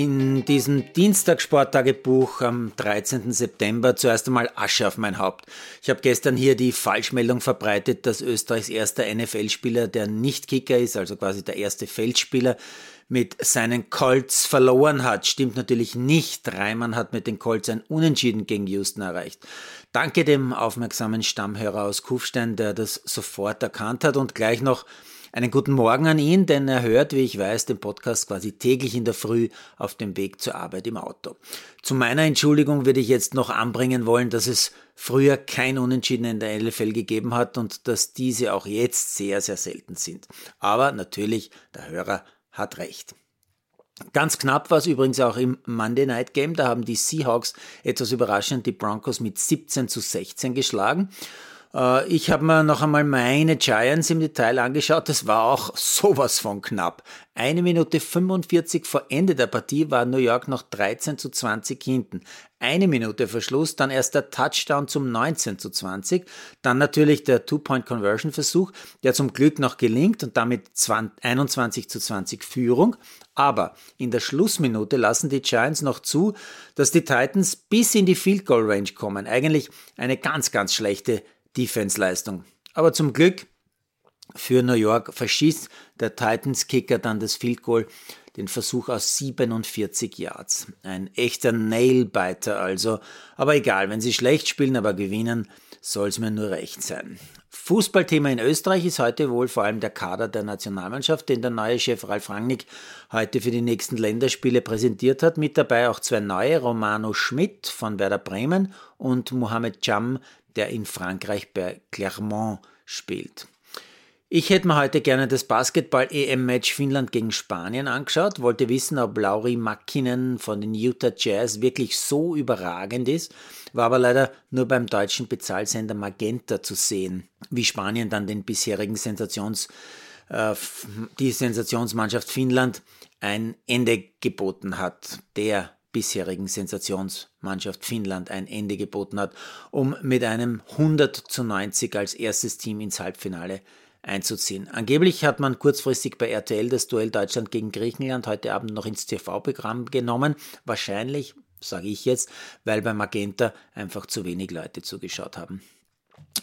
In diesem Dienstag-Sporttagebuch am 13. September zuerst einmal Asche auf mein Haupt. Ich habe gestern hier die Falschmeldung verbreitet, dass Österreichs erster NFL-Spieler, der nicht Kicker ist, also quasi der erste Feldspieler, mit seinen Colts verloren hat. Stimmt natürlich nicht. Reimann hat mit den Colts ein Unentschieden gegen Houston erreicht. Danke dem aufmerksamen Stammhörer aus Kufstein, der das sofort erkannt hat und gleich noch einen guten Morgen an ihn, denn er hört, wie ich weiß, den Podcast quasi täglich in der Früh auf dem Weg zur Arbeit im Auto. Zu meiner Entschuldigung würde ich jetzt noch anbringen wollen, dass es früher kein Unentschieden in der LFL gegeben hat und dass diese auch jetzt sehr, sehr selten sind. Aber natürlich, der Hörer hat recht. Ganz knapp war es übrigens auch im Monday Night Game. Da haben die Seahawks etwas überraschend die Broncos mit 17 zu 16 geschlagen. Äh, ich habe mir noch einmal meine Giants im Detail angeschaut. Das war auch sowas von knapp. Eine Minute 45 vor Ende der Partie war New York noch 13 zu 20 hinten. Eine Minute Verschluss, dann erst der Touchdown zum 19 zu 20, dann natürlich der Two-Point-Conversion-Versuch, der zum Glück noch gelingt und damit 21 zu 20 Führung. Aber in der Schlussminute lassen die Giants noch zu, dass die Titans bis in die Field Goal Range kommen. Eigentlich eine ganz, ganz schlechte Defense-Leistung. Aber zum Glück für New York verschießt der Titans-Kicker dann das Field Goal, den Versuch aus 47 Yards. Ein echter Nailbiter also. Aber egal, wenn sie schlecht spielen, aber gewinnen, soll es mir nur recht sein. Fußballthema in Österreich ist heute wohl vor allem der Kader der Nationalmannschaft, den der neue Chef Ralf Rangnick heute für die nächsten Länderspiele präsentiert hat. Mit dabei auch zwei neue, Romano Schmidt von Werder Bremen und Mohamed Jam, der in Frankreich bei Clermont spielt. Ich hätte mir heute gerne das Basketball-EM-Match Finnland gegen Spanien angeschaut, wollte wissen, ob Lauri Makkinen von den Utah Jazz wirklich so überragend ist, war aber leider nur beim deutschen Bezahlsender Magenta zu sehen, wie Spanien dann den bisherigen Sensations, äh, die Sensationsmannschaft Finnland ein Ende geboten hat. Der bisherigen Sensationsmannschaft Finnland ein Ende geboten hat, um mit einem 100 zu 90 als erstes Team ins Halbfinale einzuziehen. Angeblich hat man kurzfristig bei RTL das Duell Deutschland gegen Griechenland heute Abend noch ins TV-Programm genommen. Wahrscheinlich, sage ich jetzt, weil bei Magenta einfach zu wenig Leute zugeschaut haben.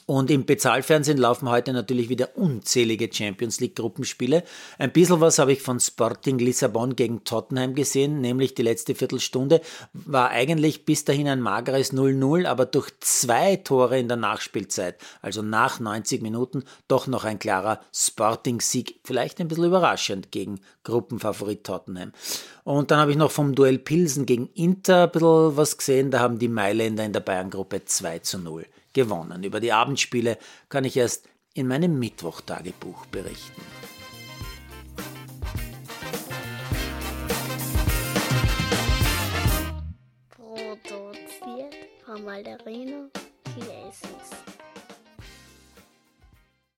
Und im Bezahlfernsehen laufen heute natürlich wieder unzählige Champions League Gruppenspiele. Ein bisschen was habe ich von Sporting Lissabon gegen Tottenham gesehen, nämlich die letzte Viertelstunde war eigentlich bis dahin ein mageres 0-0, aber durch zwei Tore in der Nachspielzeit, also nach 90 Minuten, doch noch ein klarer Sporting-Sieg, vielleicht ein bisschen überraschend gegen Gruppenfavorit Tottenham. Und dann habe ich noch vom Duell Pilsen gegen Inter ein bisschen was gesehen, da haben die Mailänder in der Bayern-Gruppe 2 zu 0 gewonnen. Über die Abendspiele kann ich erst in meinem Mittwochtagebuch berichten. Produziert von Malderino Chiesens.